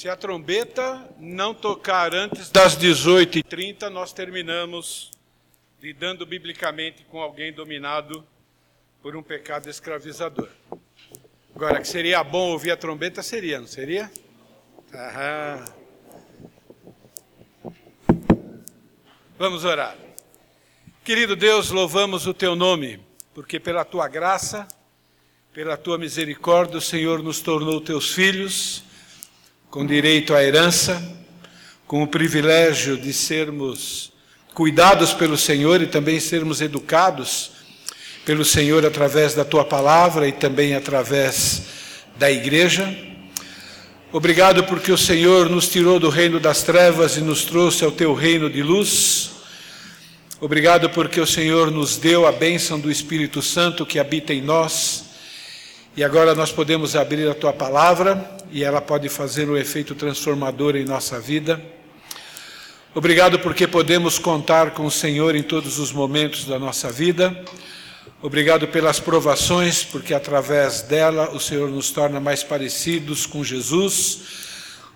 Se a trombeta não tocar antes das 18h30, nós terminamos lidando biblicamente com alguém dominado por um pecado escravizador. Agora, que seria bom ouvir a trombeta, seria, não seria? Aham. Vamos orar. Querido Deus, louvamos o teu nome, porque pela tua graça, pela tua misericórdia, o Senhor nos tornou teus filhos com direito à herança, com o privilégio de sermos cuidados pelo Senhor e também sermos educados pelo Senhor através da tua palavra e também através da igreja. Obrigado porque o Senhor nos tirou do reino das trevas e nos trouxe ao teu reino de luz. Obrigado porque o Senhor nos deu a bênção do Espírito Santo que habita em nós. E agora nós podemos abrir a tua palavra e ela pode fazer um efeito transformador em nossa vida. Obrigado porque podemos contar com o Senhor em todos os momentos da nossa vida. Obrigado pelas provações, porque através dela o Senhor nos torna mais parecidos com Jesus.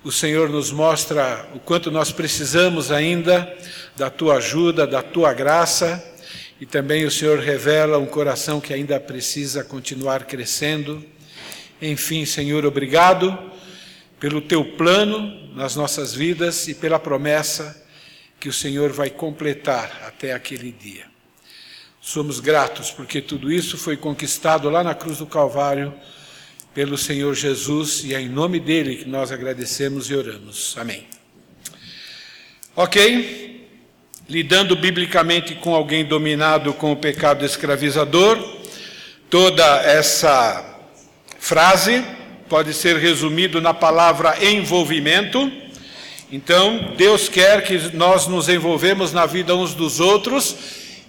O Senhor nos mostra o quanto nós precisamos ainda da tua ajuda, da tua graça, e também o Senhor revela um coração que ainda precisa continuar crescendo. Enfim, Senhor, obrigado pelo teu plano nas nossas vidas e pela promessa que o Senhor vai completar até aquele dia. Somos gratos porque tudo isso foi conquistado lá na cruz do Calvário pelo Senhor Jesus e é em nome dele que nós agradecemos e oramos. Amém. Ok? Lidando biblicamente com alguém dominado com o pecado escravizador, toda essa frase pode ser resumido na palavra envolvimento. Então, Deus quer que nós nos envolvemos na vida uns dos outros,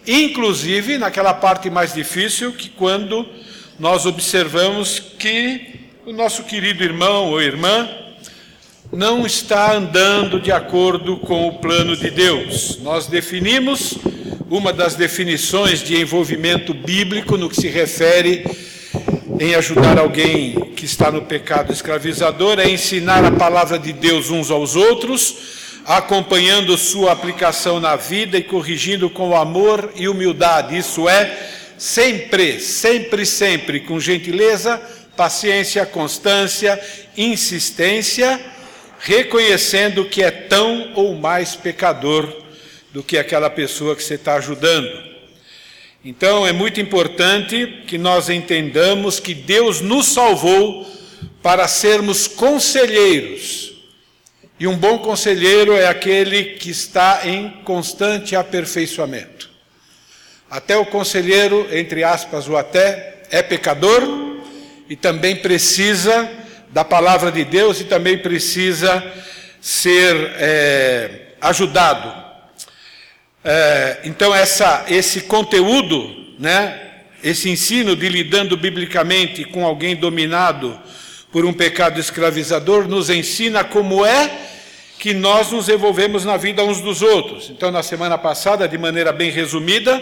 inclusive naquela parte mais difícil, que quando nós observamos que o nosso querido irmão ou irmã não está andando de acordo com o plano de Deus. Nós definimos uma das definições de envolvimento bíblico no que se refere em ajudar alguém que está no pecado escravizador é ensinar a palavra de Deus uns aos outros, acompanhando sua aplicação na vida e corrigindo com amor e humildade. Isso é, sempre, sempre, sempre, com gentileza, paciência, constância, insistência, reconhecendo que é tão ou mais pecador do que aquela pessoa que você está ajudando. Então é muito importante que nós entendamos que Deus nos salvou para sermos conselheiros. E um bom conselheiro é aquele que está em constante aperfeiçoamento. Até o conselheiro, entre aspas, o até, é pecador e também precisa da palavra de Deus e também precisa ser é, ajudado é, então, essa, esse conteúdo, né, esse ensino de lidando biblicamente com alguém dominado por um pecado escravizador, nos ensina como é que nós nos envolvemos na vida uns dos outros. Então, na semana passada, de maneira bem resumida,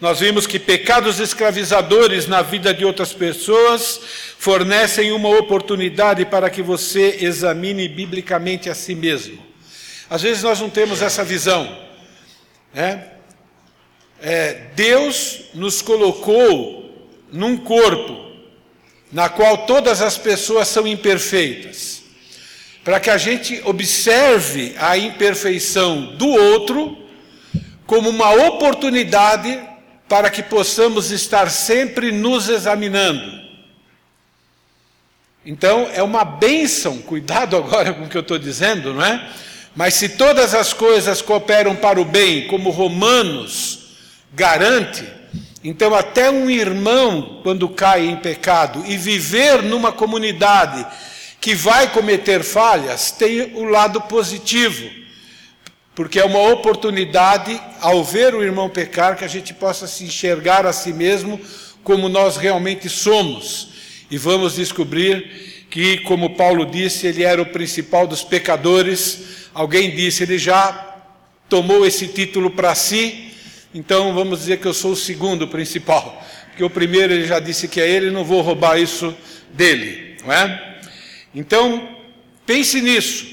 nós vimos que pecados escravizadores na vida de outras pessoas fornecem uma oportunidade para que você examine biblicamente a si mesmo. Às vezes nós não temos essa visão. É, é, Deus nos colocou num corpo na qual todas as pessoas são imperfeitas, para que a gente observe a imperfeição do outro como uma oportunidade para que possamos estar sempre nos examinando. Então, é uma bênção, cuidado agora com o que eu estou dizendo, não é? Mas se todas as coisas cooperam para o bem, como Romanos garante, então até um irmão, quando cai em pecado e viver numa comunidade que vai cometer falhas, tem o lado positivo, porque é uma oportunidade, ao ver o irmão pecar, que a gente possa se enxergar a si mesmo como nós realmente somos. E vamos descobrir que, como Paulo disse, ele era o principal dos pecadores, Alguém disse, ele já tomou esse título para si, então vamos dizer que eu sou o segundo principal, porque o primeiro ele já disse que é ele, não vou roubar isso dele, não é? Então, Pense nisso.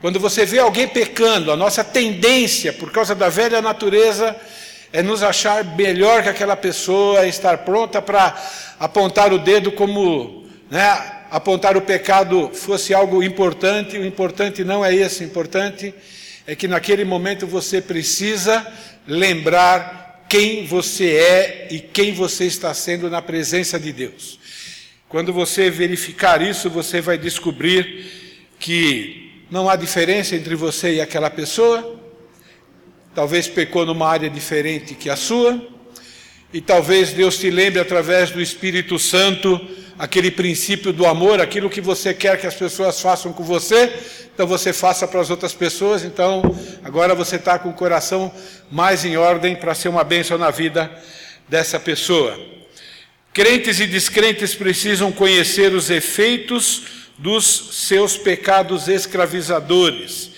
Quando você vê alguém pecando, a nossa tendência, por causa da velha natureza, é nos achar melhor que aquela pessoa, estar pronta para apontar o dedo como, né, apontar o pecado fosse algo importante. O importante não é esse, o importante é que naquele momento você precisa lembrar quem você é e quem você está sendo na presença de Deus. Quando você verificar isso, você vai descobrir que não há diferença entre você e aquela pessoa. Talvez pecou numa área diferente que a sua, e talvez Deus te lembre através do Espírito Santo aquele princípio do amor, aquilo que você quer que as pessoas façam com você, então você faça para as outras pessoas. Então, agora você está com o coração mais em ordem para ser uma bênção na vida dessa pessoa. Crentes e descrentes precisam conhecer os efeitos dos seus pecados escravizadores.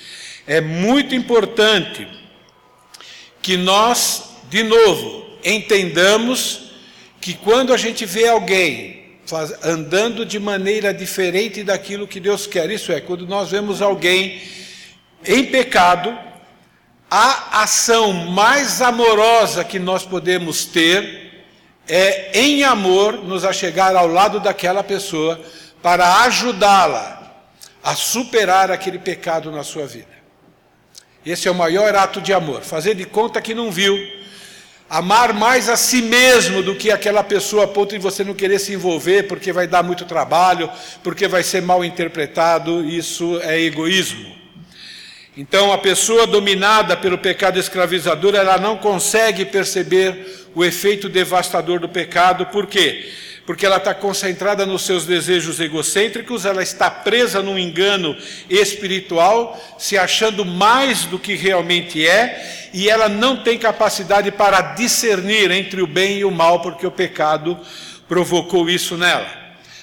É muito importante que nós, de novo, entendamos que quando a gente vê alguém andando de maneira diferente daquilo que Deus quer. Isso é, quando nós vemos alguém em pecado, a ação mais amorosa que nós podemos ter é, em amor, nos achegar ao lado daquela pessoa para ajudá-la a superar aquele pecado na sua vida. Esse é o maior ato de amor, fazer de conta que não viu Amar mais a si mesmo do que aquela pessoa a ponto de você não querer se envolver porque vai dar muito trabalho, porque vai ser mal interpretado, isso é egoísmo. Então, a pessoa dominada pelo pecado escravizador, ela não consegue perceber o efeito devastador do pecado, por quê? porque ela está concentrada nos seus desejos egocêntricos, ela está presa num engano espiritual, se achando mais do que realmente é, e ela não tem capacidade para discernir entre o bem e o mal, porque o pecado provocou isso nela.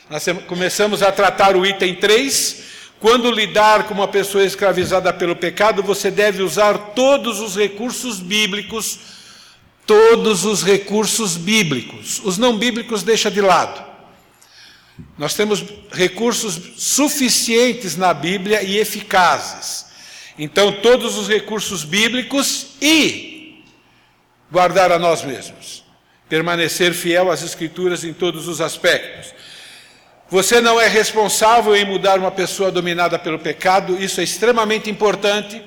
Nós começamos a tratar o item 3. Quando lidar com uma pessoa escravizada pelo pecado, você deve usar todos os recursos bíblicos todos os recursos bíblicos. Os não bíblicos deixa de lado. Nós temos recursos suficientes na Bíblia e eficazes. Então, todos os recursos bíblicos e guardar a nós mesmos. Permanecer fiel às Escrituras em todos os aspectos. Você não é responsável em mudar uma pessoa dominada pelo pecado, isso é extremamente importante.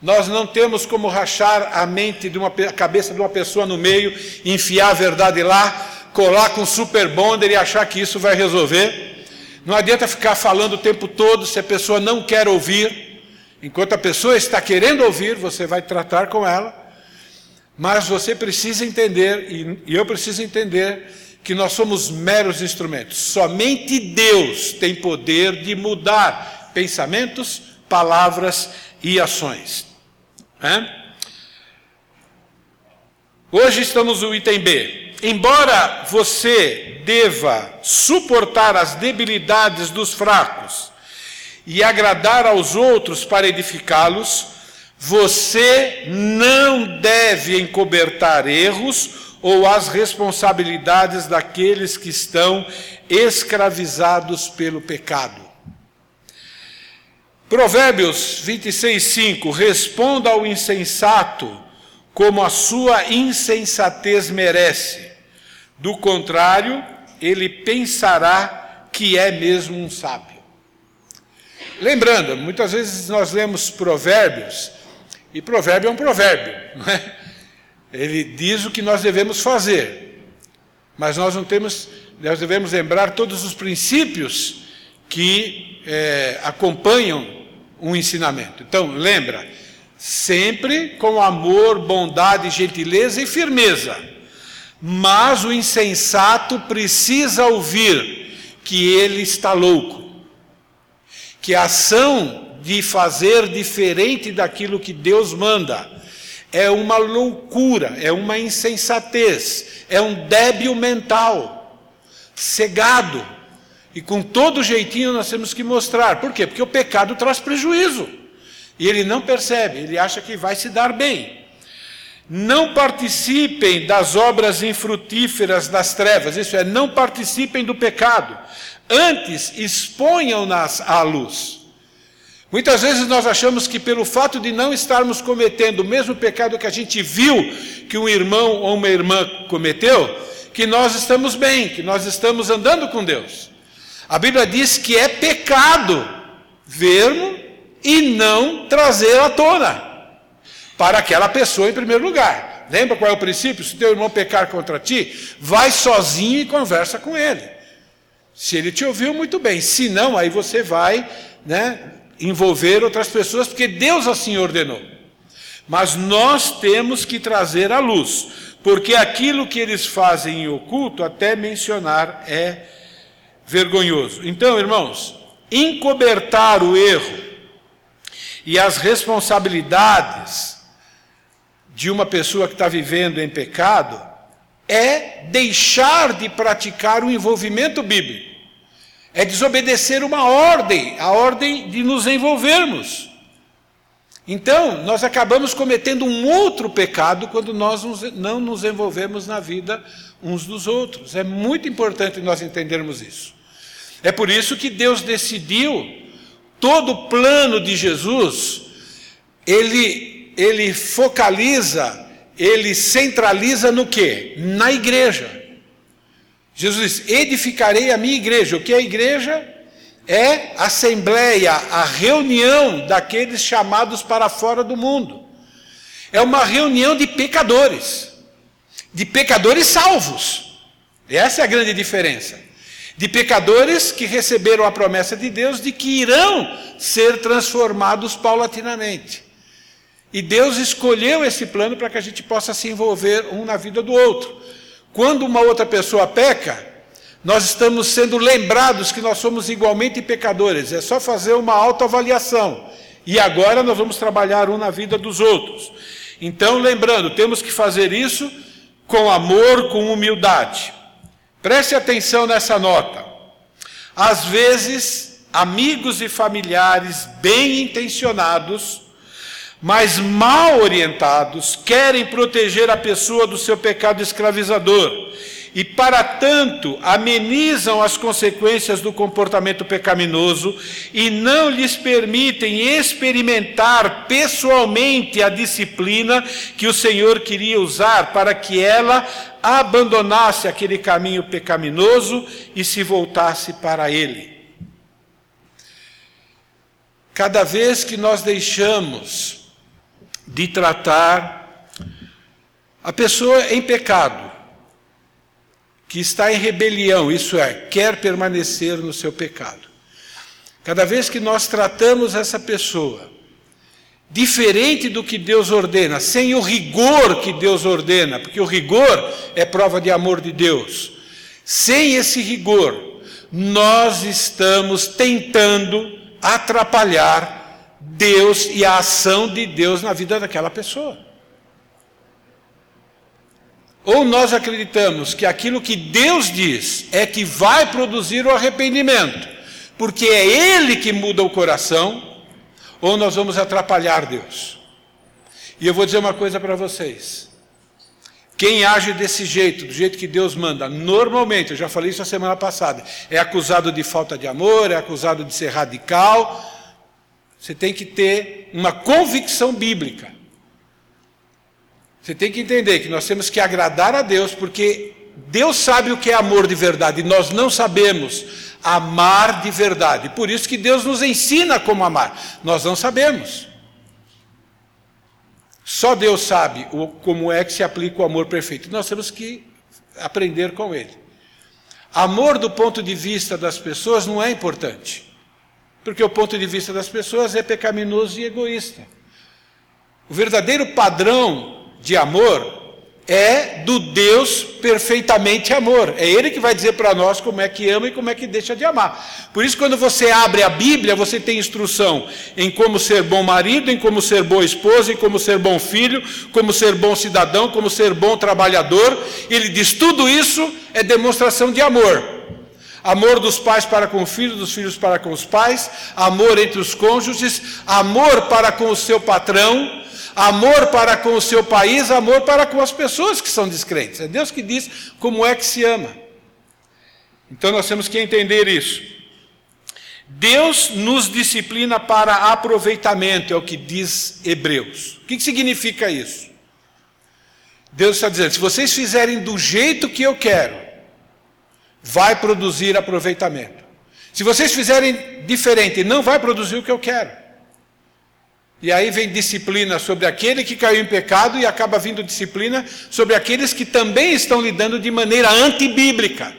Nós não temos como rachar a mente de uma a cabeça de uma pessoa no meio, enfiar a verdade lá, colar com super bonder e achar que isso vai resolver. Não adianta ficar falando o tempo todo se a pessoa não quer ouvir. Enquanto a pessoa está querendo ouvir, você vai tratar com ela. Mas você precisa entender, e eu preciso entender, que nós somos meros instrumentos. Somente Deus tem poder de mudar pensamentos, palavras e ações. Hoje estamos no item B. Embora você deva suportar as debilidades dos fracos e agradar aos outros para edificá-los, você não deve encobertar erros ou as responsabilidades daqueles que estão escravizados pelo pecado. Provérbios 26, 5: Responda ao insensato como a sua insensatez merece. Do contrário, ele pensará que é mesmo um sábio. Lembrando, muitas vezes nós lemos provérbios, e provérbio é um provérbio, não é? Ele diz o que nós devemos fazer, mas nós não temos, nós devemos lembrar todos os princípios que é, acompanham um ensinamento. Então, lembra, sempre com amor, bondade, gentileza e firmeza. Mas o insensato precisa ouvir que ele está louco. Que a ação de fazer diferente daquilo que Deus manda é uma loucura, é uma insensatez, é um débil mental, cegado e com todo jeitinho nós temos que mostrar. Por quê? Porque o pecado traz prejuízo. E ele não percebe, ele acha que vai se dar bem. Não participem das obras infrutíferas das trevas, isso é, não participem do pecado. Antes, exponham-nas à luz. Muitas vezes nós achamos que pelo fato de não estarmos cometendo o mesmo pecado que a gente viu que um irmão ou uma irmã cometeu, que nós estamos bem, que nós estamos andando com Deus. A Bíblia diz que é pecado vermo e não trazer à tona para aquela pessoa em primeiro lugar. Lembra qual é o princípio? Se teu irmão pecar contra ti, vai sozinho e conversa com ele. Se ele te ouviu, muito bem. Se não, aí você vai, né, envolver outras pessoas, porque Deus assim ordenou. Mas nós temos que trazer à luz, porque aquilo que eles fazem em oculto, até mencionar, é vergonhoso. Então, irmãos, encobertar o erro e as responsabilidades de uma pessoa que está vivendo em pecado é deixar de praticar o envolvimento bíblico. É desobedecer uma ordem, a ordem de nos envolvermos. Então, nós acabamos cometendo um outro pecado quando nós não nos envolvemos na vida uns dos outros. É muito importante nós entendermos isso. É por isso que Deus decidiu todo o plano de Jesus, ele ele focaliza, ele centraliza no quê? Na igreja. Jesus diz: edificarei a minha igreja. O que é a igreja? É a assembleia, a reunião daqueles chamados para fora do mundo. É uma reunião de pecadores, de pecadores salvos. Essa é a grande diferença. De pecadores que receberam a promessa de Deus de que irão ser transformados paulatinamente. E Deus escolheu esse plano para que a gente possa se envolver um na vida do outro. Quando uma outra pessoa peca, nós estamos sendo lembrados que nós somos igualmente pecadores. É só fazer uma autoavaliação. E agora nós vamos trabalhar um na vida dos outros. Então, lembrando, temos que fazer isso com amor, com humildade. Preste atenção nessa nota. Às vezes, amigos e familiares bem intencionados mas mal orientados, querem proteger a pessoa do seu pecado escravizador e, para tanto, amenizam as consequências do comportamento pecaminoso e não lhes permitem experimentar pessoalmente a disciplina que o Senhor queria usar para que ela abandonasse aquele caminho pecaminoso e se voltasse para ele. Cada vez que nós deixamos de tratar a pessoa em pecado, que está em rebelião, isso é, quer permanecer no seu pecado. Cada vez que nós tratamos essa pessoa diferente do que Deus ordena, sem o rigor que Deus ordena, porque o rigor é prova de amor de Deus. Sem esse rigor, nós estamos tentando atrapalhar Deus e a ação de Deus na vida daquela pessoa. Ou nós acreditamos que aquilo que Deus diz é que vai produzir o arrependimento, porque é Ele que muda o coração, ou nós vamos atrapalhar Deus. E eu vou dizer uma coisa para vocês. Quem age desse jeito, do jeito que Deus manda, normalmente, eu já falei isso a semana passada, é acusado de falta de amor, é acusado de ser radical, você tem que ter uma convicção bíblica. Você tem que entender que nós temos que agradar a Deus, porque Deus sabe o que é amor de verdade, e nós não sabemos amar de verdade. Por isso que Deus nos ensina como amar. Nós não sabemos. Só Deus sabe como é que se aplica o amor perfeito. Nós temos que aprender com Ele. Amor do ponto de vista das pessoas não é importante. Porque o ponto de vista das pessoas é pecaminoso e egoísta. O verdadeiro padrão de amor é do Deus perfeitamente amor. É Ele que vai dizer para nós como é que ama e como é que deixa de amar. Por isso, quando você abre a Bíblia, você tem instrução em como ser bom marido, em como ser boa esposa, em como ser bom filho, como ser bom cidadão, como ser bom trabalhador. Ele diz: tudo isso é demonstração de amor. Amor dos pais para com os filhos, dos filhos para com os pais, amor entre os cônjuges, amor para com o seu patrão, amor para com o seu país, amor para com as pessoas que são descrentes. É Deus que diz como é que se ama. Então nós temos que entender isso. Deus nos disciplina para aproveitamento, é o que diz Hebreus. O que significa isso? Deus está dizendo: se vocês fizerem do jeito que eu quero, vai produzir aproveitamento. Se vocês fizerem diferente, não vai produzir o que eu quero. E aí vem disciplina sobre aquele que caiu em pecado e acaba vindo disciplina sobre aqueles que também estão lidando de maneira antibíblica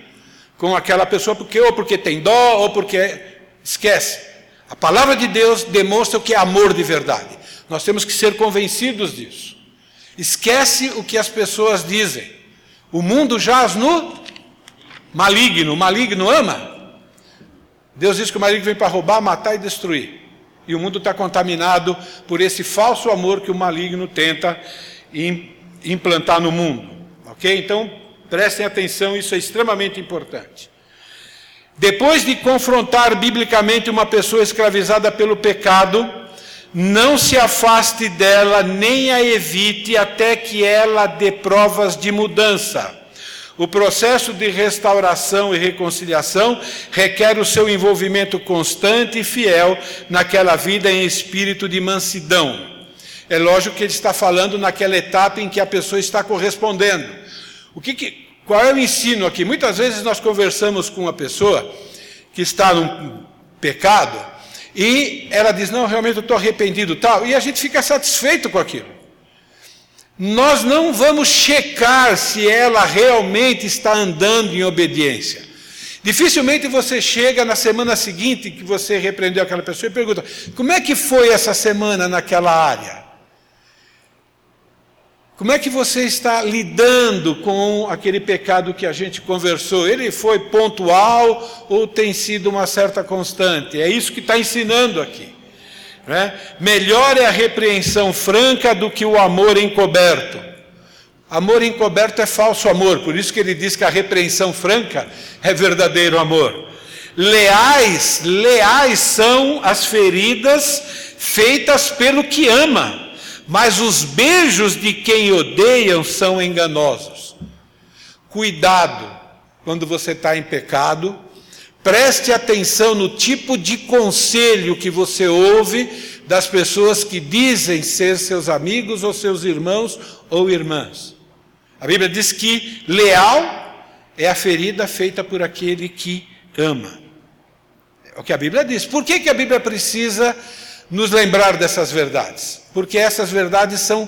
com aquela pessoa, porque ou porque tem dó, ou porque esquece. A palavra de Deus demonstra o que é amor de verdade. Nós temos que ser convencidos disso. Esquece o que as pessoas dizem. O mundo jaz no maligno. Maligno ama. Deus diz que o maligno vem para roubar, matar e destruir. E o mundo está contaminado por esse falso amor que o maligno tenta implantar no mundo. Ok? Então, prestem atenção, isso é extremamente importante. Depois de confrontar biblicamente uma pessoa escravizada pelo pecado, não se afaste dela, nem a evite, até que ela dê provas de mudança. O processo de restauração e reconciliação requer o seu envolvimento constante e fiel naquela vida em espírito de mansidão. É lógico que ele está falando naquela etapa em que a pessoa está correspondendo. O que, que qual é o ensino aqui? Muitas vezes nós conversamos com uma pessoa que está num pecado e ela diz: Não, realmente eu estou arrependido, tal, e a gente fica satisfeito com aquilo. Nós não vamos checar se ela realmente está andando em obediência. Dificilmente você chega na semana seguinte que você repreendeu aquela pessoa e pergunta: Como é que foi essa semana naquela área? Como é que você está lidando com aquele pecado que a gente conversou? Ele foi pontual ou tem sido uma certa constante? É isso que está ensinando aqui. Né? Melhor é a repreensão franca do que o amor encoberto. Amor encoberto é falso amor, por isso que ele diz que a repreensão franca é verdadeiro amor. Leais, leais são as feridas feitas pelo que ama mas os beijos de quem odeiam são enganosos. Cuidado quando você está em pecado, preste atenção no tipo de conselho que você ouve das pessoas que dizem ser seus amigos ou seus irmãos ou irmãs. A Bíblia diz que leal é a ferida feita por aquele que ama. É o que a Bíblia diz. Por que, que a Bíblia precisa nos lembrar dessas verdades, porque essas verdades são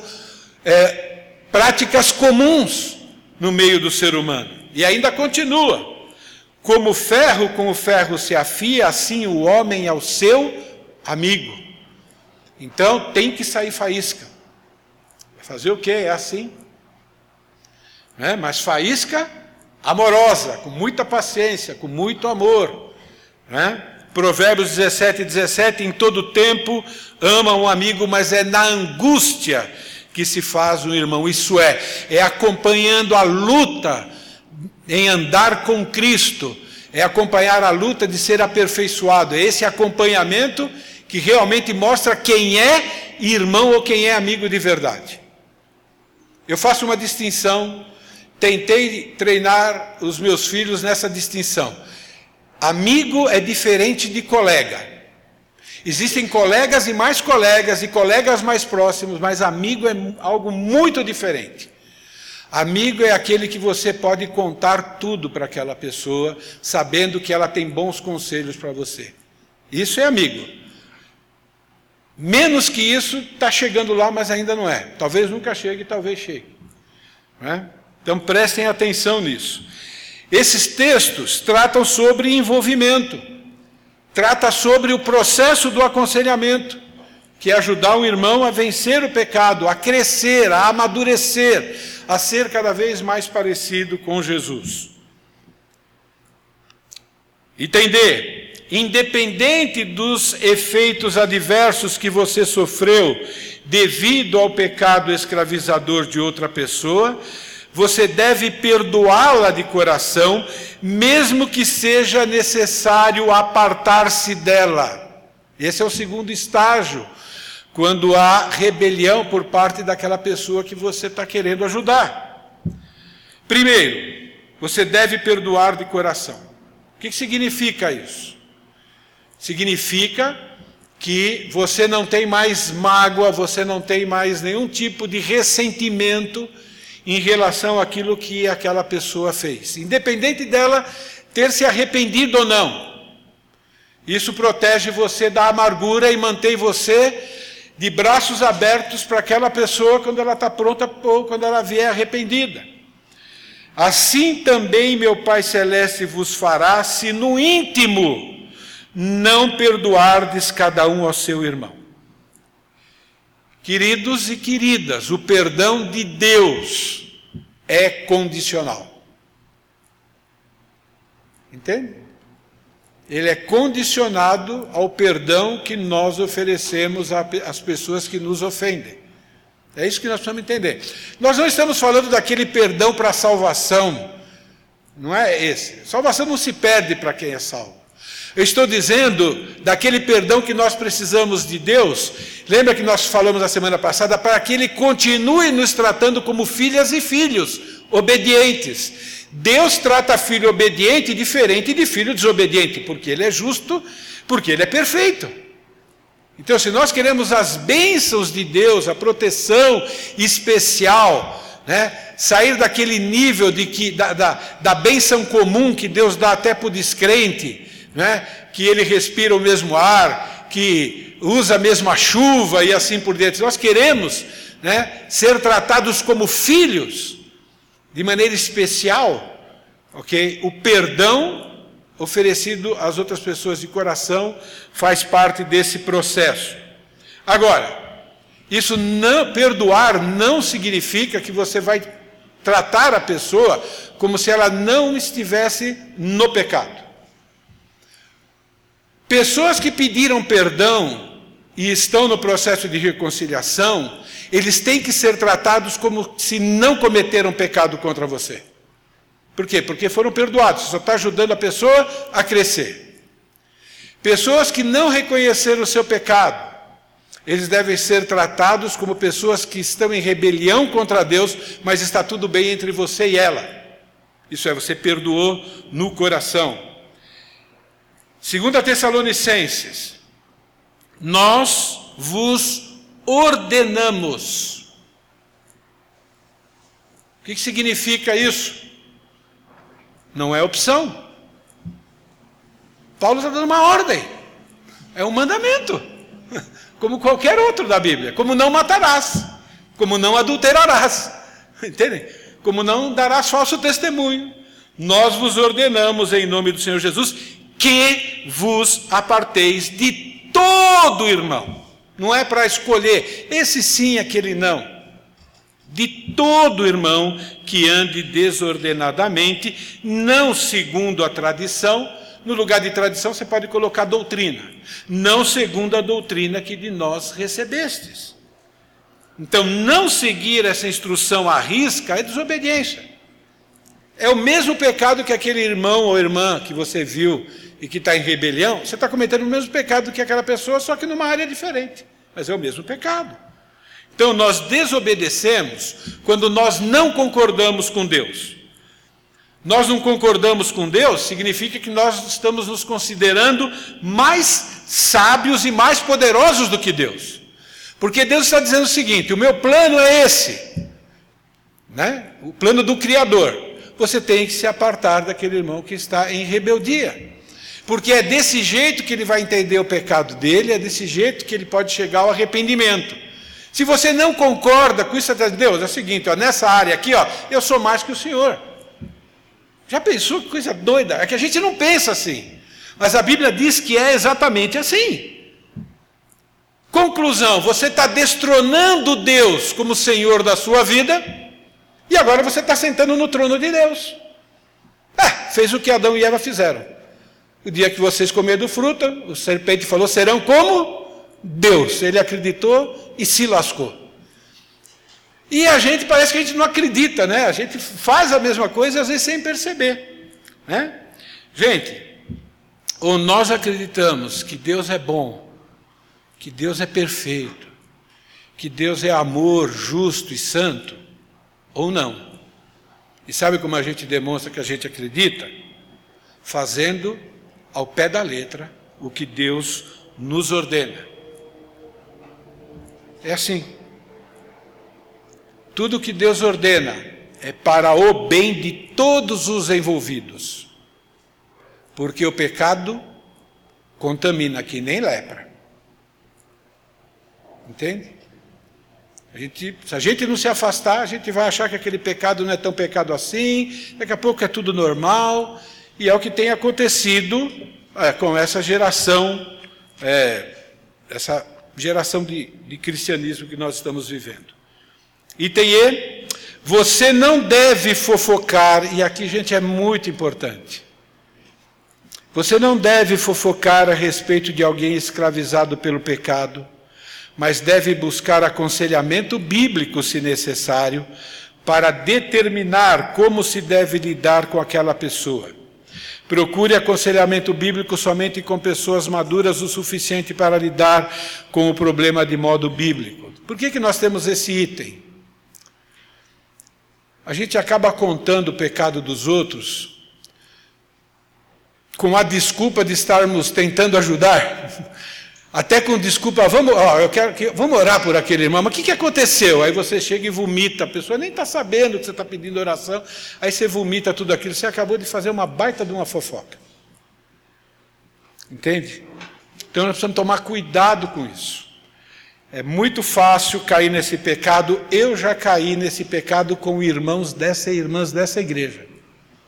é, práticas comuns no meio do ser humano. E ainda continua: como o ferro com o ferro se afia, assim o homem ao seu amigo. Então tem que sair faísca. Fazer o quê? É assim. É, mas faísca amorosa, com muita paciência, com muito amor. Né? Provérbios 17, 17, em todo tempo ama um amigo, mas é na angústia que se faz um irmão. Isso é, é acompanhando a luta em andar com Cristo, é acompanhar a luta de ser aperfeiçoado. É esse acompanhamento que realmente mostra quem é irmão ou quem é amigo de verdade. Eu faço uma distinção, tentei treinar os meus filhos nessa distinção. Amigo é diferente de colega. Existem colegas e mais colegas e colegas mais próximos, mas amigo é algo muito diferente. Amigo é aquele que você pode contar tudo para aquela pessoa, sabendo que ela tem bons conselhos para você. Isso é amigo. Menos que isso, está chegando lá, mas ainda não é. Talvez nunca chegue, talvez chegue. É? Então prestem atenção nisso. Esses textos tratam sobre envolvimento, trata sobre o processo do aconselhamento, que é ajudar um irmão a vencer o pecado, a crescer, a amadurecer, a ser cada vez mais parecido com Jesus. Entender, independente dos efeitos adversos que você sofreu devido ao pecado escravizador de outra pessoa, você deve perdoá-la de coração, mesmo que seja necessário apartar-se dela. Esse é o segundo estágio, quando há rebelião por parte daquela pessoa que você está querendo ajudar. Primeiro, você deve perdoar de coração. O que significa isso? Significa que você não tem mais mágoa, você não tem mais nenhum tipo de ressentimento em relação àquilo que aquela pessoa fez, independente dela ter se arrependido ou não. Isso protege você da amargura e mantém você de braços abertos para aquela pessoa quando ela está pronta ou quando ela vier arrependida. Assim também meu Pai Celeste vos fará, se no íntimo não perdoardes cada um ao seu irmão. Queridos e queridas, o perdão de Deus é condicional. Entende? Ele é condicionado ao perdão que nós oferecemos às pessoas que nos ofendem. É isso que nós precisamos entender. Nós não estamos falando daquele perdão para a salvação. Não é esse. Salvação não se perde para quem é salvo. Eu estou dizendo daquele perdão que nós precisamos de Deus. Lembra que nós falamos na semana passada para que Ele continue nos tratando como filhas e filhos, obedientes. Deus trata filho obediente diferente de filho desobediente, porque Ele é justo, porque Ele é perfeito. Então, se nós queremos as bênçãos de Deus, a proteção especial, né, sair daquele nível de que da, da, da bênção comum que Deus dá até para o descrente, né, que ele respira o mesmo ar, que usa a mesma chuva e assim por diante. Nós queremos né, ser tratados como filhos, de maneira especial, ok? O perdão oferecido às outras pessoas de coração faz parte desse processo. Agora, isso não perdoar não significa que você vai tratar a pessoa como se ela não estivesse no pecado. Pessoas que pediram perdão e estão no processo de reconciliação, eles têm que ser tratados como se não cometeram pecado contra você. Por quê? Porque foram perdoados, só está ajudando a pessoa a crescer. Pessoas que não reconheceram o seu pecado, eles devem ser tratados como pessoas que estão em rebelião contra Deus, mas está tudo bem entre você e ela. Isso é, você perdoou no coração. Segundo a Tessalonicenses, nós vos ordenamos. O que significa isso? Não é opção. Paulo está dando uma ordem. É um mandamento. Como qualquer outro da Bíblia. Como não matarás. Como não adulterarás. Entendem? Como não darás falso testemunho. Nós vos ordenamos em nome do Senhor Jesus que vos aparteis de todo irmão. Não é para escolher esse sim, aquele não de todo irmão que ande desordenadamente, não segundo a tradição. No lugar de tradição você pode colocar doutrina, não segundo a doutrina que de nós recebestes. Então, não seguir essa instrução à risca é desobediência. É o mesmo pecado que aquele irmão ou irmã que você viu e que está em rebelião, você está cometendo o mesmo pecado que aquela pessoa, só que numa área diferente. Mas é o mesmo pecado. Então, nós desobedecemos quando nós não concordamos com Deus. Nós não concordamos com Deus significa que nós estamos nos considerando mais sábios e mais poderosos do que Deus. Porque Deus está dizendo o seguinte: o meu plano é esse, né? o plano do Criador. Você tem que se apartar daquele irmão que está em rebeldia. Porque é desse jeito que ele vai entender o pecado dele, é desse jeito que ele pode chegar ao arrependimento. Se você não concorda com isso, Deus, é o seguinte, ó, nessa área aqui, ó, eu sou mais que o Senhor. Já pensou que coisa doida? É que a gente não pensa assim. Mas a Bíblia diz que é exatamente assim. Conclusão: você está destronando Deus como Senhor da sua vida, e agora você está sentando no trono de Deus. É, fez o que Adão e Eva fizeram. O dia que vocês comerem do fruto, o serpente falou: serão como Deus. Ele acreditou e se lascou. E a gente parece que a gente não acredita, né? A gente faz a mesma coisa às vezes sem perceber, né? Gente, ou nós acreditamos que Deus é bom, que Deus é perfeito, que Deus é amor, justo e santo, ou não. E sabe como a gente demonstra que a gente acredita? Fazendo ao pé da letra o que Deus nos ordena. É assim. Tudo que Deus ordena é para o bem de todos os envolvidos. Porque o pecado contamina que nem lepra. Entende? A gente, se a gente não se afastar, a gente vai achar que aquele pecado não é tão pecado assim, daqui a pouco é tudo normal, e é o que tem acontecido é, com essa geração, é, essa geração de, de cristianismo que nós estamos vivendo. Item E, você não deve fofocar, e aqui, gente, é muito importante. Você não deve fofocar a respeito de alguém escravizado pelo pecado, mas deve buscar aconselhamento bíblico, se necessário, para determinar como se deve lidar com aquela pessoa. Procure aconselhamento bíblico somente com pessoas maduras o suficiente para lidar com o problema de modo bíblico. Por que, que nós temos esse item? A gente acaba contando o pecado dos outros com a desculpa de estarmos tentando ajudar. Até com desculpa, vamos, ó, eu quero que, vamos orar por aquele irmão, mas o que, que aconteceu? Aí você chega e vomita, a pessoa nem está sabendo que você está pedindo oração, aí você vomita tudo aquilo, você acabou de fazer uma baita de uma fofoca. Entende? Então nós precisamos tomar cuidado com isso. É muito fácil cair nesse pecado, eu já caí nesse pecado com irmãos dessa e irmãs dessa igreja.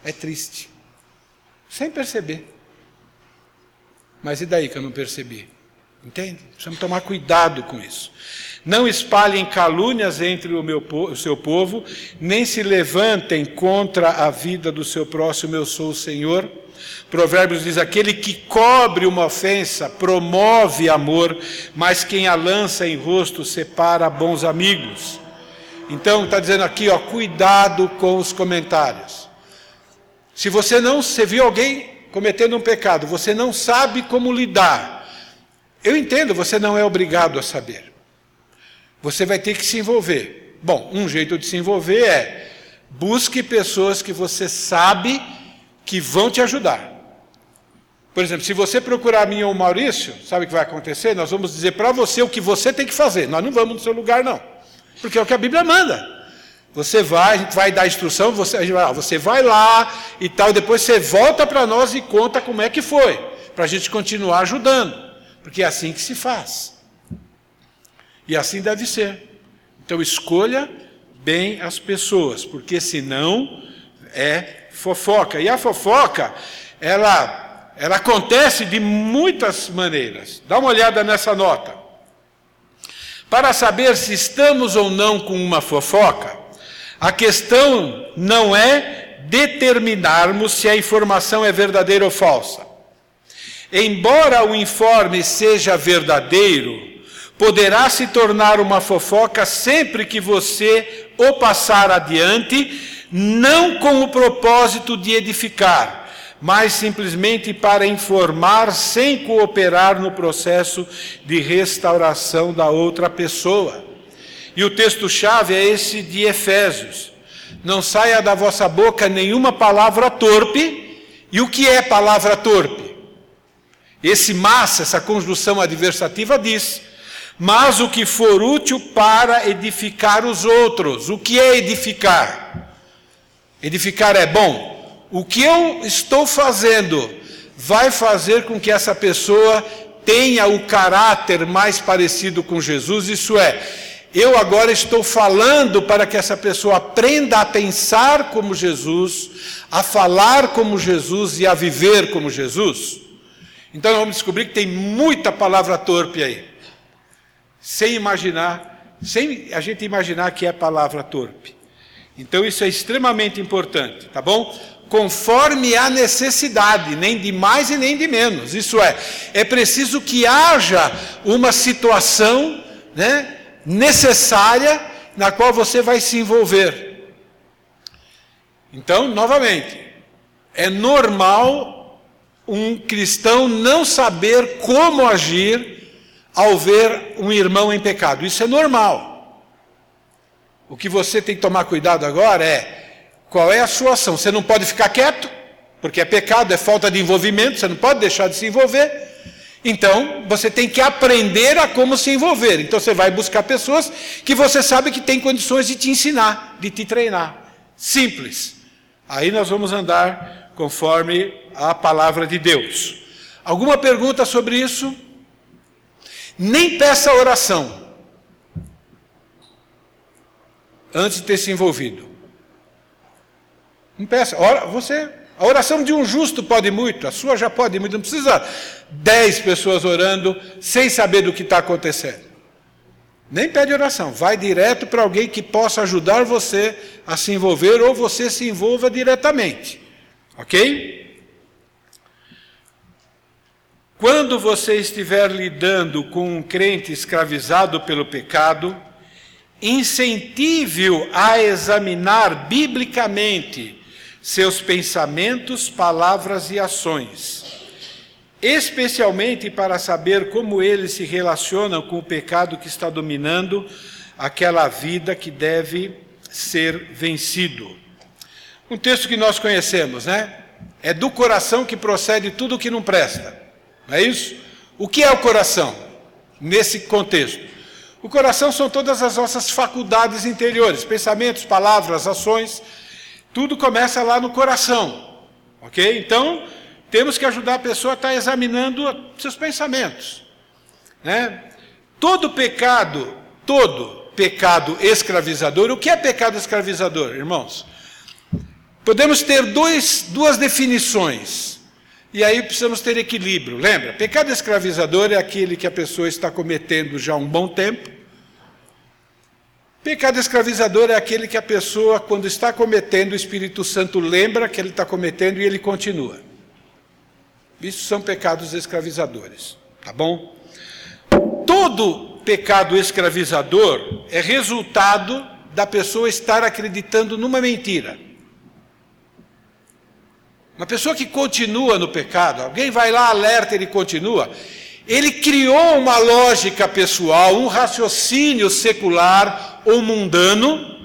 É triste. Sem perceber. Mas e daí que eu não percebi? Entende? Precisamos tomar cuidado com isso. Não espalhem calúnias entre o, meu, o seu povo, nem se levantem contra a vida do seu próximo, eu sou o Senhor. Provérbios diz: aquele que cobre uma ofensa promove amor, mas quem a lança em rosto separa bons amigos. Então está dizendo aqui, ó, cuidado com os comentários. Se você não, você viu alguém cometendo um pecado, você não sabe como lidar, eu entendo, você não é obrigado a saber. Você vai ter que se envolver. Bom, um jeito de se envolver é busque pessoas que você sabe que vão te ajudar. Por exemplo, se você procurar a mim ou o Maurício, sabe o que vai acontecer? Nós vamos dizer para você o que você tem que fazer. Nós não vamos no seu lugar, não. Porque é o que a Bíblia manda. Você vai, a gente vai dar instrução, você, vai, ah, você vai lá e tal, depois você volta para nós e conta como é que foi, para a gente continuar ajudando porque é assim que se faz. E assim deve ser. Então escolha bem as pessoas, porque senão é fofoca. E a fofoca, ela, ela acontece de muitas maneiras. Dá uma olhada nessa nota. Para saber se estamos ou não com uma fofoca, a questão não é determinarmos se a informação é verdadeira ou falsa. Embora o informe seja verdadeiro, poderá se tornar uma fofoca sempre que você o passar adiante, não com o propósito de edificar, mas simplesmente para informar sem cooperar no processo de restauração da outra pessoa. E o texto-chave é esse de Efésios. Não saia da vossa boca nenhuma palavra torpe. E o que é palavra torpe? Esse mas, essa conjunção adversativa diz: mas o que for útil para edificar os outros. O que é edificar? Edificar é bom. O que eu estou fazendo vai fazer com que essa pessoa tenha o caráter mais parecido com Jesus, isso é, eu agora estou falando para que essa pessoa aprenda a pensar como Jesus, a falar como Jesus e a viver como Jesus. Então vamos descobrir que tem muita palavra torpe aí. Sem imaginar, sem a gente imaginar que é palavra torpe. Então isso é extremamente importante, tá bom? Conforme a necessidade, nem de mais e nem de menos. Isso é, é preciso que haja uma situação, né, necessária na qual você vai se envolver. Então, novamente, é normal um cristão não saber como agir ao ver um irmão em pecado. Isso é normal. O que você tem que tomar cuidado agora é qual é a sua ação. Você não pode ficar quieto, porque é pecado, é falta de envolvimento, você não pode deixar de se envolver. Então, você tem que aprender a como se envolver. Então, você vai buscar pessoas que você sabe que tem condições de te ensinar, de te treinar. Simples. Aí nós vamos andar conforme a palavra de Deus. Alguma pergunta sobre isso? Nem peça oração antes de ter se envolvido. Não peça. Ora, você a oração de um justo pode muito, a sua já pode muito, não precisa dez pessoas orando sem saber do que está acontecendo. Nem pede oração, vai direto para alguém que possa ajudar você a se envolver ou você se envolva diretamente. Ok? Quando você estiver lidando com um crente escravizado pelo pecado, incentive-o a examinar biblicamente seus pensamentos, palavras e ações, especialmente para saber como eles se relacionam com o pecado que está dominando aquela vida que deve ser vencido. Um texto que nós conhecemos, né? É do coração que procede tudo o que não presta. Não é isso? O que é o coração nesse contexto? O coração são todas as nossas faculdades interiores, pensamentos, palavras, ações tudo começa lá no coração, ok? Então, temos que ajudar a pessoa a estar examinando seus pensamentos. Né? Todo pecado, todo pecado escravizador, o que é pecado escravizador, irmãos? Podemos ter dois, duas definições, e aí precisamos ter equilíbrio. Lembra? Pecado escravizador é aquele que a pessoa está cometendo já há um bom tempo, Pecado escravizador é aquele que a pessoa, quando está cometendo, o Espírito Santo lembra que ele está cometendo e ele continua. Isso são pecados escravizadores, tá bom? Todo pecado escravizador é resultado da pessoa estar acreditando numa mentira. Uma pessoa que continua no pecado, alguém vai lá, alerta, ele continua. Ele criou uma lógica pessoal, um raciocínio secular, ou mundano.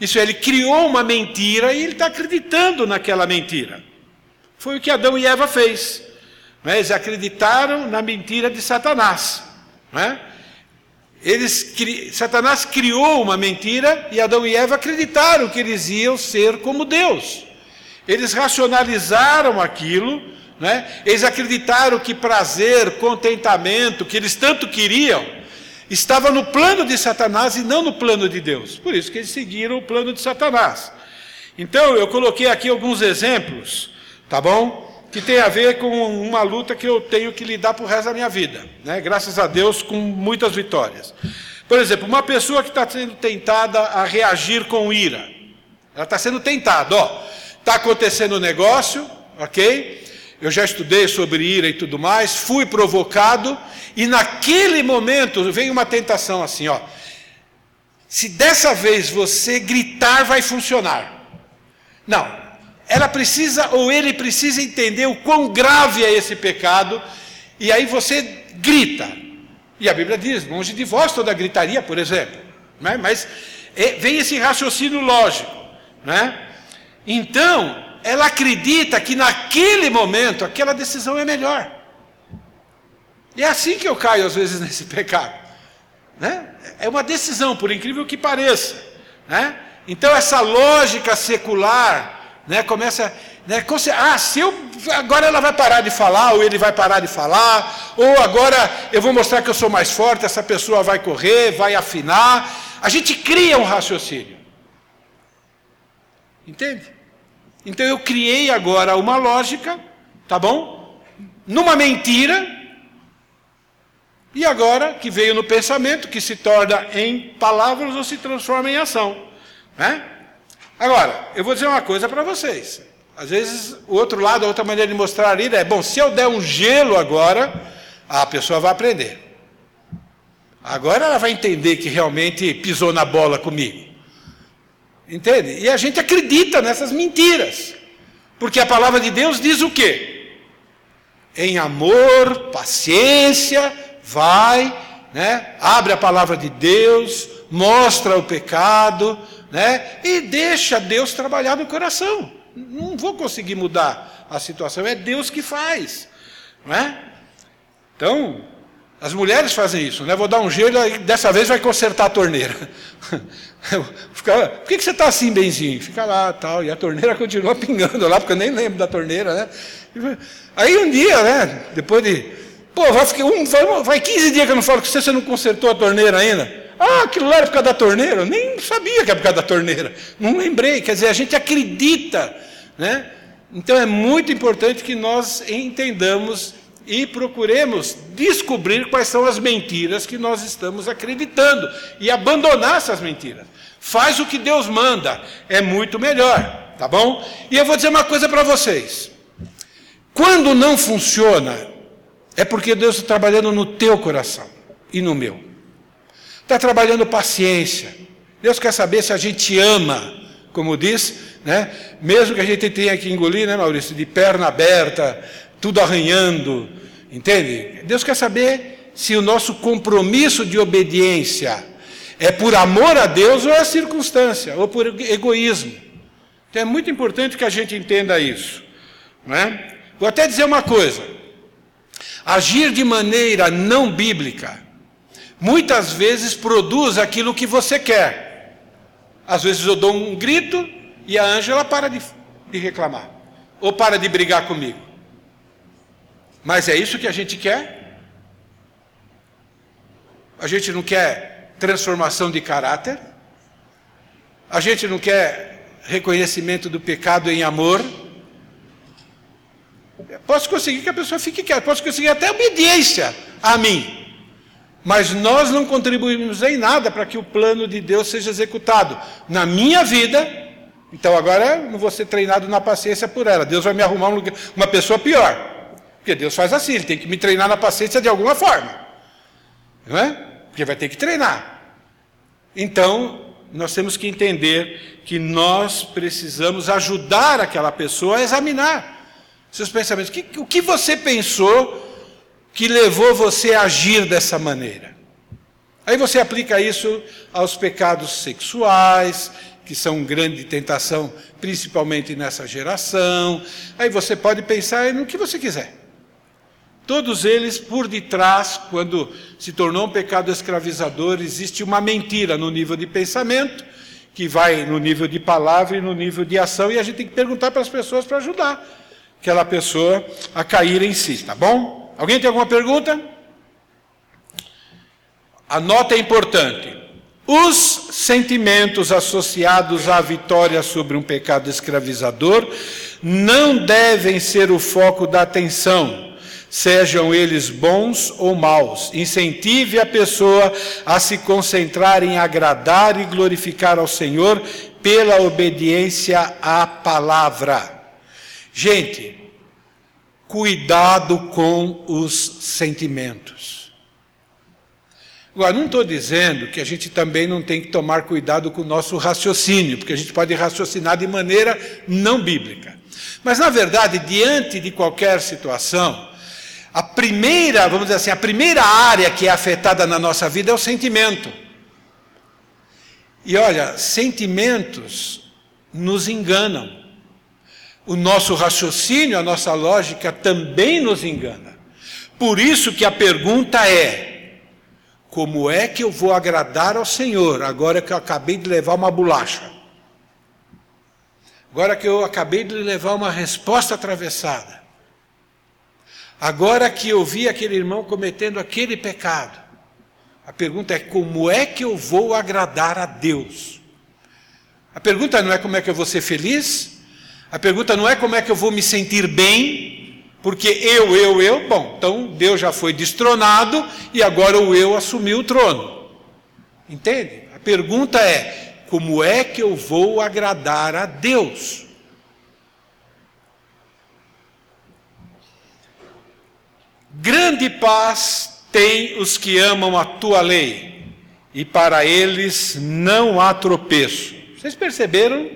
Isso é, ele criou uma mentira e ele está acreditando naquela mentira. Foi o que Adão e Eva fez. É? Eles acreditaram na mentira de Satanás. É? Eles, Satanás criou uma mentira e Adão e Eva acreditaram que eles iam ser como Deus. Eles racionalizaram aquilo, né? eles acreditaram que prazer, contentamento, que eles tanto queriam, estava no plano de Satanás e não no plano de Deus. Por isso que eles seguiram o plano de Satanás. Então, eu coloquei aqui alguns exemplos, tá bom? Que tem a ver com uma luta que eu tenho que lidar o resto da minha vida, né? Graças a Deus, com muitas vitórias. Por exemplo, uma pessoa que está sendo tentada a reagir com ira. Ela está sendo tentada, ó. Está acontecendo um negócio, ok? Eu já estudei sobre ira e tudo mais, fui provocado, e naquele momento vem uma tentação assim, ó. Se dessa vez você gritar, vai funcionar. Não. Ela precisa, ou ele precisa entender o quão grave é esse pecado, e aí você grita. E a Bíblia diz: longe de vós toda gritaria, por exemplo. Né? Mas é, vem esse raciocínio lógico. Né? Então, ela acredita que naquele momento aquela decisão é melhor. E é assim que eu caio às vezes nesse pecado. Né? É uma decisão, por incrível que pareça. Né? Então essa lógica secular né, começa. Né, ah, se eu. Agora ela vai parar de falar, ou ele vai parar de falar, ou agora eu vou mostrar que eu sou mais forte, essa pessoa vai correr, vai afinar. A gente cria um raciocínio. Entende? Então eu criei agora uma lógica, tá bom? Numa mentira, e agora que veio no pensamento, que se torna em palavras ou se transforma em ação. Né? Agora, eu vou dizer uma coisa para vocês. Às vezes, o outro lado, a outra maneira de mostrar a ira é: bom, se eu der um gelo agora, a pessoa vai aprender. Agora ela vai entender que realmente pisou na bola comigo. Entende? E a gente acredita nessas mentiras. Porque a palavra de Deus diz o quê? Em amor, paciência, vai, né? Abre a palavra de Deus, mostra o pecado, né? E deixa Deus trabalhar no coração. Não vou conseguir mudar a situação, é Deus que faz, não é? Então, as mulheres fazem isso, né? Vou dar um gelo e dessa vez vai consertar a torneira. Fica, por que, você está assim, benzinho? Fica lá tal. E a torneira continua pingando lá, porque eu nem lembro da torneira, né? Aí um dia, né? Depois de. Pô, vai, ficar um, vai, vai 15 dias que eu não falo com você, você não consertou a torneira ainda. Ah, aquilo lá era por causa da torneira? Eu nem sabia que era por causa da torneira. Não lembrei. Quer dizer, a gente acredita, né? Então é muito importante que nós entendamos e procuremos descobrir quais são as mentiras que nós estamos acreditando e abandonar essas mentiras. Faz o que Deus manda, é muito melhor, tá bom? E eu vou dizer uma coisa para vocês. Quando não funciona, é porque Deus está trabalhando no teu coração e no meu. Está trabalhando paciência. Deus quer saber se a gente ama, como diz, né? Mesmo que a gente tenha que engolir, né, Maurício, de perna aberta, tudo arranhando, entende? Deus quer saber se o nosso compromisso de obediência é por amor a Deus ou é circunstância, ou por egoísmo. Então é muito importante que a gente entenda isso. Não é? Vou até dizer uma coisa: agir de maneira não bíblica muitas vezes produz aquilo que você quer. Às vezes eu dou um grito e a Ângela para de, de reclamar, ou para de brigar comigo. Mas é isso que a gente quer? A gente não quer transformação de caráter? A gente não quer reconhecimento do pecado em amor? Posso conseguir que a pessoa fique quieta, posso conseguir até obediência a mim. Mas nós não contribuímos em nada para que o plano de Deus seja executado na minha vida. Então agora eu não vou ser treinado na paciência por ela. Deus vai me arrumar uma pessoa pior. Porque Deus faz assim, ele tem que me treinar na paciência de alguma forma. Não é? Porque vai ter que treinar. Então, nós temos que entender que nós precisamos ajudar aquela pessoa a examinar seus pensamentos. O que, você pensou que levou você a agir dessa maneira? Aí você aplica isso aos pecados sexuais, que são grande tentação, principalmente nessa geração. Aí você pode pensar no que você quiser. Todos eles por detrás, quando se tornou um pecado escravizador, existe uma mentira no nível de pensamento, que vai no nível de palavra e no nível de ação, e a gente tem que perguntar para as pessoas para ajudar aquela pessoa a cair em si, tá bom? Alguém tem alguma pergunta? A nota é importante. Os sentimentos associados à vitória sobre um pecado escravizador não devem ser o foco da atenção sejam eles bons ou maus. Incentive a pessoa a se concentrar em agradar e glorificar ao Senhor pela obediência à palavra. Gente, cuidado com os sentimentos. Agora, não estou dizendo que a gente também não tem que tomar cuidado com o nosso raciocínio, porque a gente pode raciocinar de maneira não bíblica. Mas, na verdade, diante de qualquer situação, a primeira, vamos dizer assim, a primeira área que é afetada na nossa vida é o sentimento. E olha, sentimentos nos enganam. O nosso raciocínio, a nossa lógica também nos engana. Por isso que a pergunta é: como é que eu vou agradar ao Senhor agora que eu acabei de levar uma bolacha? Agora que eu acabei de levar uma resposta atravessada? Agora que eu vi aquele irmão cometendo aquele pecado, a pergunta é: como é que eu vou agradar a Deus? A pergunta não é como é que eu vou ser feliz, a pergunta não é como é que eu vou me sentir bem, porque eu, eu, eu, bom, então Deus já foi destronado e agora o eu assumiu o trono. Entende? A pergunta é: como é que eu vou agradar a Deus? Grande paz tem os que amam a tua lei, e para eles não há tropeço. Vocês perceberam?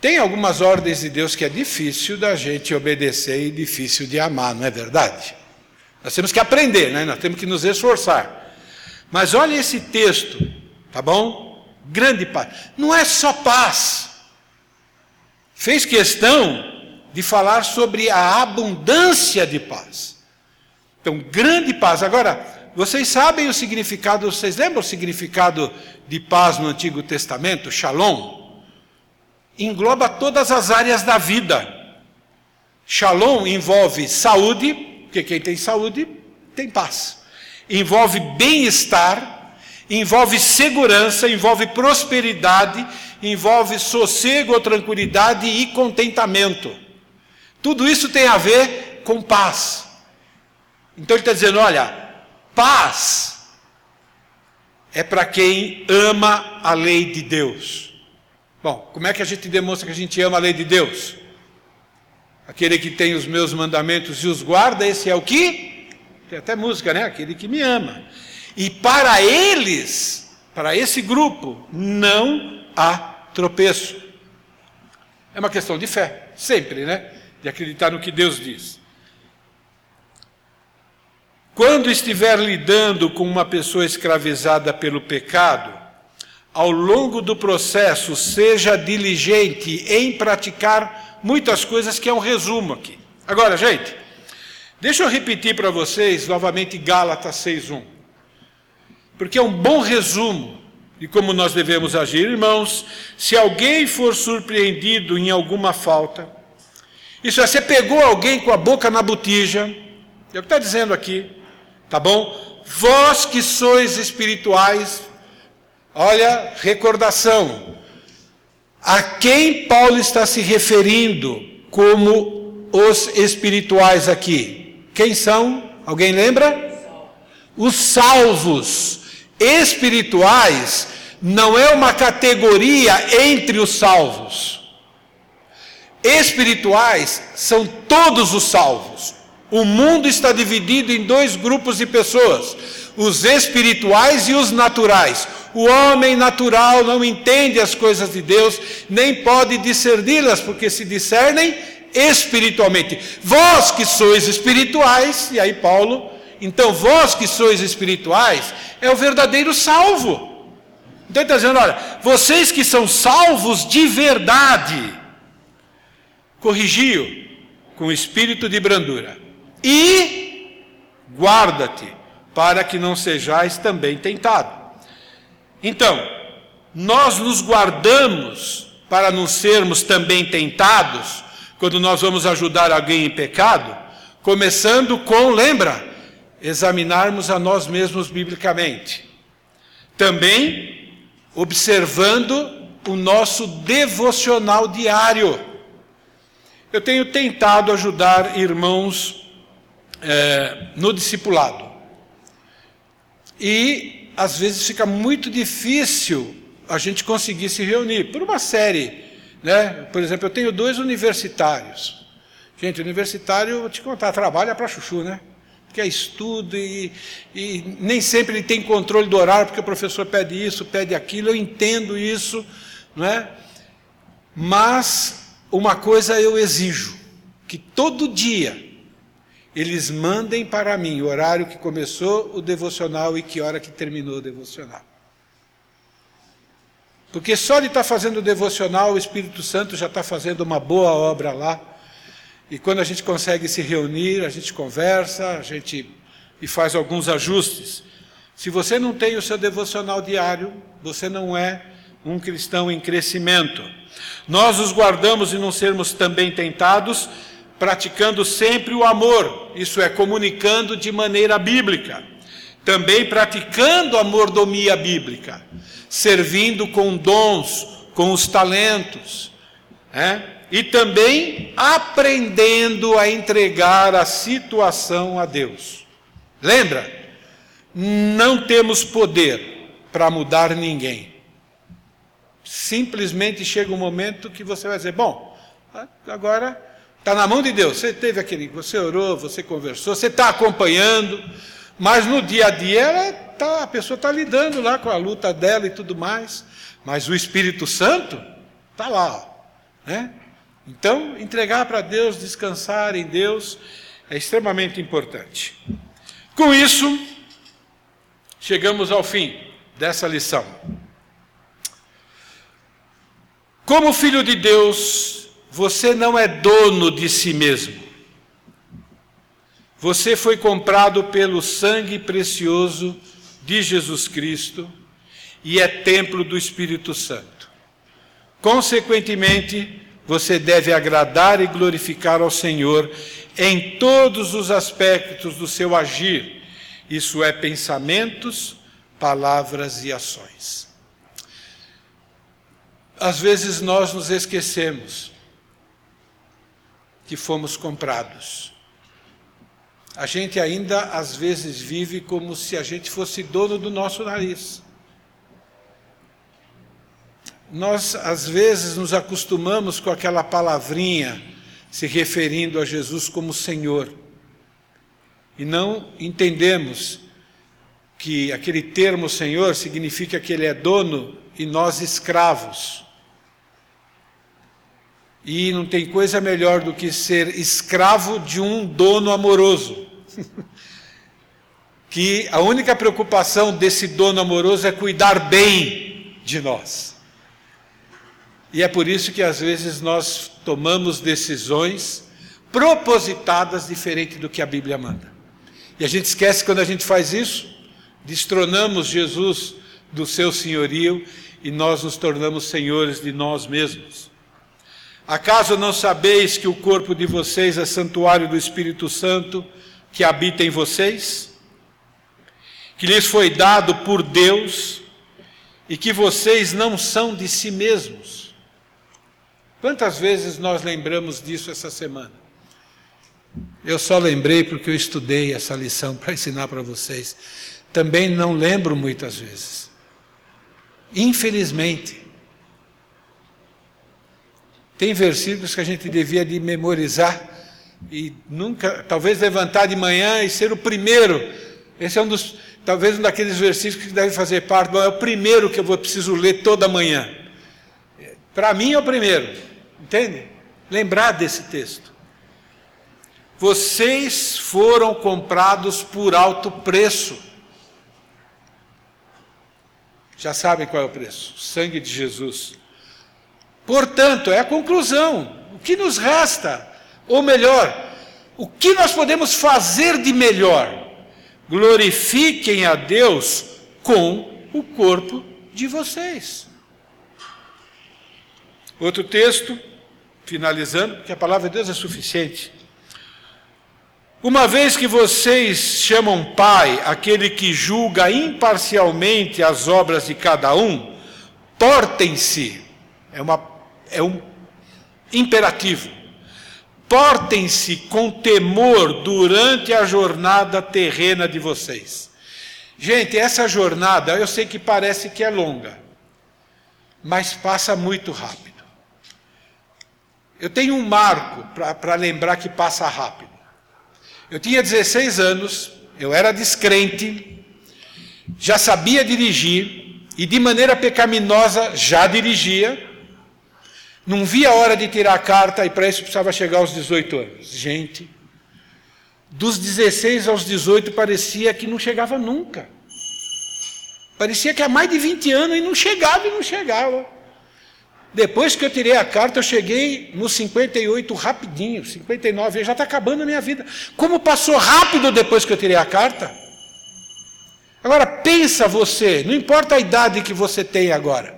Tem algumas ordens de Deus que é difícil da gente obedecer e difícil de amar, não é verdade? Nós temos que aprender, né? nós temos que nos esforçar. Mas olha esse texto, tá bom? Grande paz. Não é só paz. Fez questão de falar sobre a abundância de paz. Então, grande paz. Agora, vocês sabem o significado, vocês lembram o significado de paz no Antigo Testamento? Shalom. Engloba todas as áreas da vida. Shalom envolve saúde, porque quem tem saúde tem paz. Envolve bem-estar, envolve segurança, envolve prosperidade, envolve sossego tranquilidade e contentamento. Tudo isso tem a ver com paz. Então ele está dizendo: olha, paz é para quem ama a lei de Deus. Bom, como é que a gente demonstra que a gente ama a lei de Deus? Aquele que tem os meus mandamentos e os guarda, esse é o que? Tem até música, né? Aquele que me ama. E para eles, para esse grupo, não há tropeço. É uma questão de fé, sempre, né? De acreditar no que Deus diz. Quando estiver lidando com uma pessoa escravizada pelo pecado, ao longo do processo, seja diligente em praticar muitas coisas que é um resumo aqui. Agora, gente, deixa eu repetir para vocês novamente Gálatas 6:1. Porque é um bom resumo de como nós devemos agir, irmãos. Se alguém for surpreendido em alguma falta, isso é, você pegou alguém com a boca na botija, é o que está dizendo aqui, tá bom? Vós que sois espirituais, olha, recordação, a quem Paulo está se referindo como os espirituais aqui? Quem são? Alguém lembra? Os salvos. Espirituais não é uma categoria entre os salvos. Espirituais são todos os salvos. O mundo está dividido em dois grupos de pessoas: os espirituais e os naturais. O homem natural não entende as coisas de Deus, nem pode discerni-las, porque se discernem espiritualmente. Vós que sois espirituais, e aí Paulo, então vós que sois espirituais, é o verdadeiro salvo. Então ele está dizendo: olha, vocês que são salvos de verdade, corrigiu com espírito de brandura, e guarda-te, para que não sejais também tentado. Então, nós nos guardamos para não sermos também tentados quando nós vamos ajudar alguém em pecado, começando com, lembra, examinarmos a nós mesmos biblicamente. Também observando o nosso devocional diário. Eu tenho tentado ajudar irmãos é, no discipulado. E às vezes fica muito difícil a gente conseguir se reunir por uma série. Né? Por exemplo, eu tenho dois universitários. Gente, universitário, vou te contar, trabalha para chuchu, né? Que é estudo e, e nem sempre ele tem controle do horário, porque o professor pede isso, pede aquilo, eu entendo isso, não é? Mas uma coisa eu exijo, que todo dia eles mandem para mim o horário que começou o devocional e que hora que terminou o devocional. Porque só de estar fazendo o devocional, o Espírito Santo já está fazendo uma boa obra lá. E quando a gente consegue se reunir, a gente conversa, a gente e faz alguns ajustes. Se você não tem o seu devocional diário, você não é um cristão em crescimento. Nós os guardamos e não sermos também tentados, praticando sempre o amor, isso é, comunicando de maneira bíblica. Também praticando a mordomia bíblica, servindo com dons, com os talentos, é? e também aprendendo a entregar a situação a Deus. Lembra? Não temos poder para mudar ninguém. Simplesmente chega um momento que você vai dizer: bom, agora Está na mão de Deus. Você teve aquele, você orou, você conversou, você está acompanhando, mas no dia a dia ela tá, a pessoa está lidando lá com a luta dela e tudo mais. Mas o Espírito Santo está lá, né? Então, entregar para Deus, descansar em Deus, é extremamente importante. Com isso, chegamos ao fim dessa lição. Como filho de Deus, você não é dono de si mesmo. Você foi comprado pelo sangue precioso de Jesus Cristo e é templo do Espírito Santo. Consequentemente, você deve agradar e glorificar ao Senhor em todos os aspectos do seu agir, isso é, pensamentos, palavras e ações. Às vezes nós nos esquecemos que fomos comprados. A gente ainda às vezes vive como se a gente fosse dono do nosso nariz. Nós às vezes nos acostumamos com aquela palavrinha se referindo a Jesus como Senhor. E não entendemos que aquele termo Senhor significa que Ele é dono e nós escravos. E não tem coisa melhor do que ser escravo de um dono amoroso. que a única preocupação desse dono amoroso é cuidar bem de nós. E é por isso que às vezes nós tomamos decisões propositadas diferente do que a Bíblia manda. E a gente esquece quando a gente faz isso, destronamos Jesus do seu senhorio e nós nos tornamos senhores de nós mesmos. Acaso não sabeis que o corpo de vocês é santuário do Espírito Santo que habita em vocês? Que lhes foi dado por Deus e que vocês não são de si mesmos? Quantas vezes nós lembramos disso essa semana? Eu só lembrei porque eu estudei essa lição para ensinar para vocês. Também não lembro muitas vezes. Infelizmente. Tem versículos que a gente devia de memorizar e nunca, talvez levantar de manhã e ser o primeiro. Esse é um dos, talvez um daqueles versículos que deve fazer parte, é o primeiro que eu vou preciso ler toda manhã. Para mim é o primeiro, entende? Lembrar desse texto. Vocês foram comprados por alto preço. Já sabem qual é o preço? O sangue de Jesus. Portanto, é a conclusão. O que nos resta? Ou melhor, o que nós podemos fazer de melhor? Glorifiquem a Deus com o corpo de vocês. Outro texto, finalizando, porque a palavra de Deus é suficiente. Uma vez que vocês chamam Pai aquele que julga imparcialmente as obras de cada um, portem-se, é uma é um imperativo. Portem-se com temor durante a jornada terrena de vocês. Gente, essa jornada, eu sei que parece que é longa, mas passa muito rápido. Eu tenho um marco para lembrar que passa rápido. Eu tinha 16 anos, eu era descrente, já sabia dirigir e de maneira pecaminosa já dirigia. Não via a hora de tirar a carta e para isso precisava chegar aos 18 anos. Gente, dos 16 aos 18 parecia que não chegava nunca. Parecia que há mais de 20 anos e não chegava e não chegava. Depois que eu tirei a carta, eu cheguei no 58 rapidinho, 59, já está acabando a minha vida. Como passou rápido depois que eu tirei a carta? Agora pensa você, não importa a idade que você tem agora.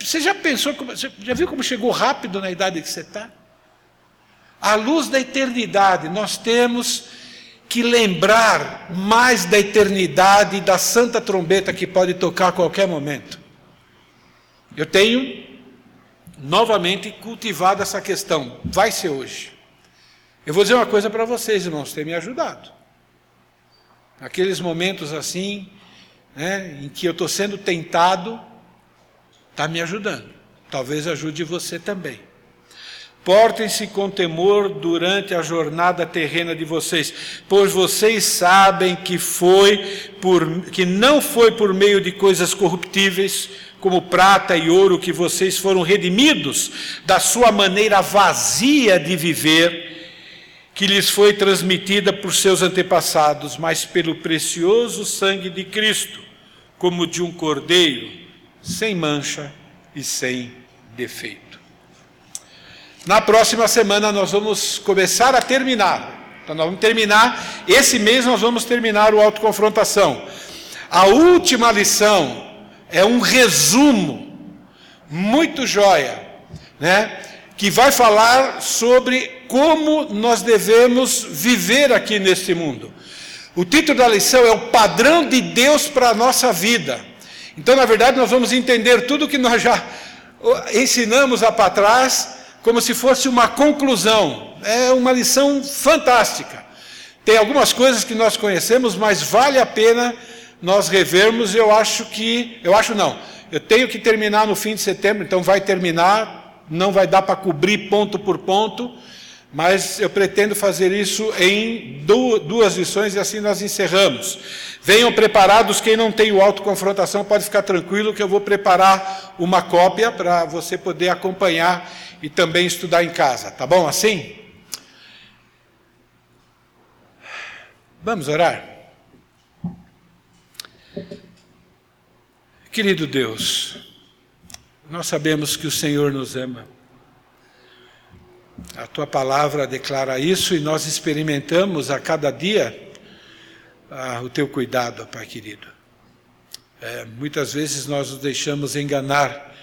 Você já pensou, como, já viu como chegou rápido na idade que você está? À luz da eternidade, nós temos que lembrar mais da eternidade e da santa trombeta que pode tocar a qualquer momento. Eu tenho novamente cultivado essa questão, vai ser hoje. Eu vou dizer uma coisa para vocês, irmãos, tem me ajudado. Aqueles momentos assim, né, em que eu estou sendo tentado, Está me ajudando. Talvez ajude você também. Portem-se com temor durante a jornada terrena de vocês, pois vocês sabem que foi por que não foi por meio de coisas corruptíveis, como prata e ouro que vocês foram redimidos da sua maneira vazia de viver, que lhes foi transmitida por seus antepassados, mas pelo precioso sangue de Cristo, como de um cordeiro sem mancha e sem defeito. Na próxima semana nós vamos começar a terminar. Então nós vamos terminar, esse mês nós vamos terminar o autoconfrontação. A última lição é um resumo muito joia, né? Que vai falar sobre como nós devemos viver aqui neste mundo. O título da lição é o padrão de Deus para a nossa vida. Então, na verdade, nós vamos entender tudo que nós já ensinamos lá para trás como se fosse uma conclusão. É uma lição fantástica. Tem algumas coisas que nós conhecemos, mas vale a pena nós revermos. Eu acho que, eu acho não. Eu tenho que terminar no fim de setembro, então vai terminar. Não vai dar para cobrir ponto por ponto, mas eu pretendo fazer isso em duas lições e assim nós encerramos. Venham preparados, quem não tem o autoconfrontação pode ficar tranquilo que eu vou preparar uma cópia para você poder acompanhar e também estudar em casa, tá bom assim? Vamos orar? Querido Deus, nós sabemos que o Senhor nos ama. A tua palavra declara isso e nós experimentamos a cada dia ah, o teu cuidado, Pai querido. É, muitas vezes nós nos deixamos enganar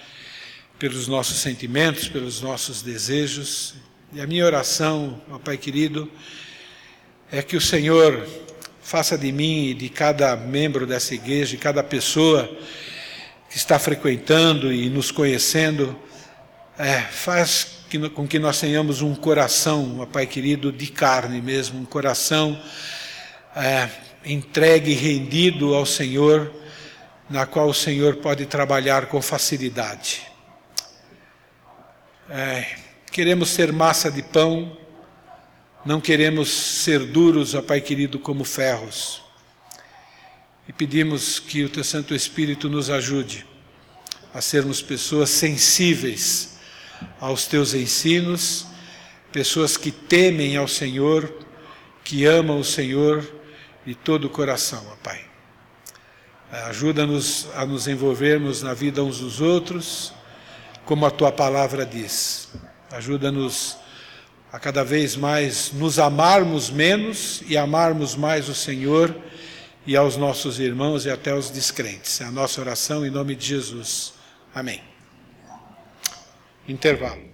pelos nossos sentimentos, pelos nossos desejos. E a minha oração, ó Pai querido, é que o Senhor faça de mim e de cada membro dessa igreja, de cada pessoa que está frequentando e nos conhecendo, é, faz que, com que nós tenhamos um coração, ó Pai querido, de carne mesmo, um coração é, entregue e rendido ao Senhor, na qual o Senhor pode trabalhar com facilidade. É, queremos ser massa de pão, não queremos ser duros, ó Pai querido, como ferros. E pedimos que o Teu Santo Espírito nos ajude a sermos pessoas sensíveis aos Teus ensinos, pessoas que temem ao Senhor, que amam o Senhor de todo o coração, ó Pai. Ajuda-nos a nos envolvermos na vida uns dos outros como a tua palavra diz. Ajuda-nos a cada vez mais nos amarmos menos e amarmos mais o Senhor e aos nossos irmãos e até aos descrentes. É a nossa oração em nome de Jesus. Amém. Intervalo.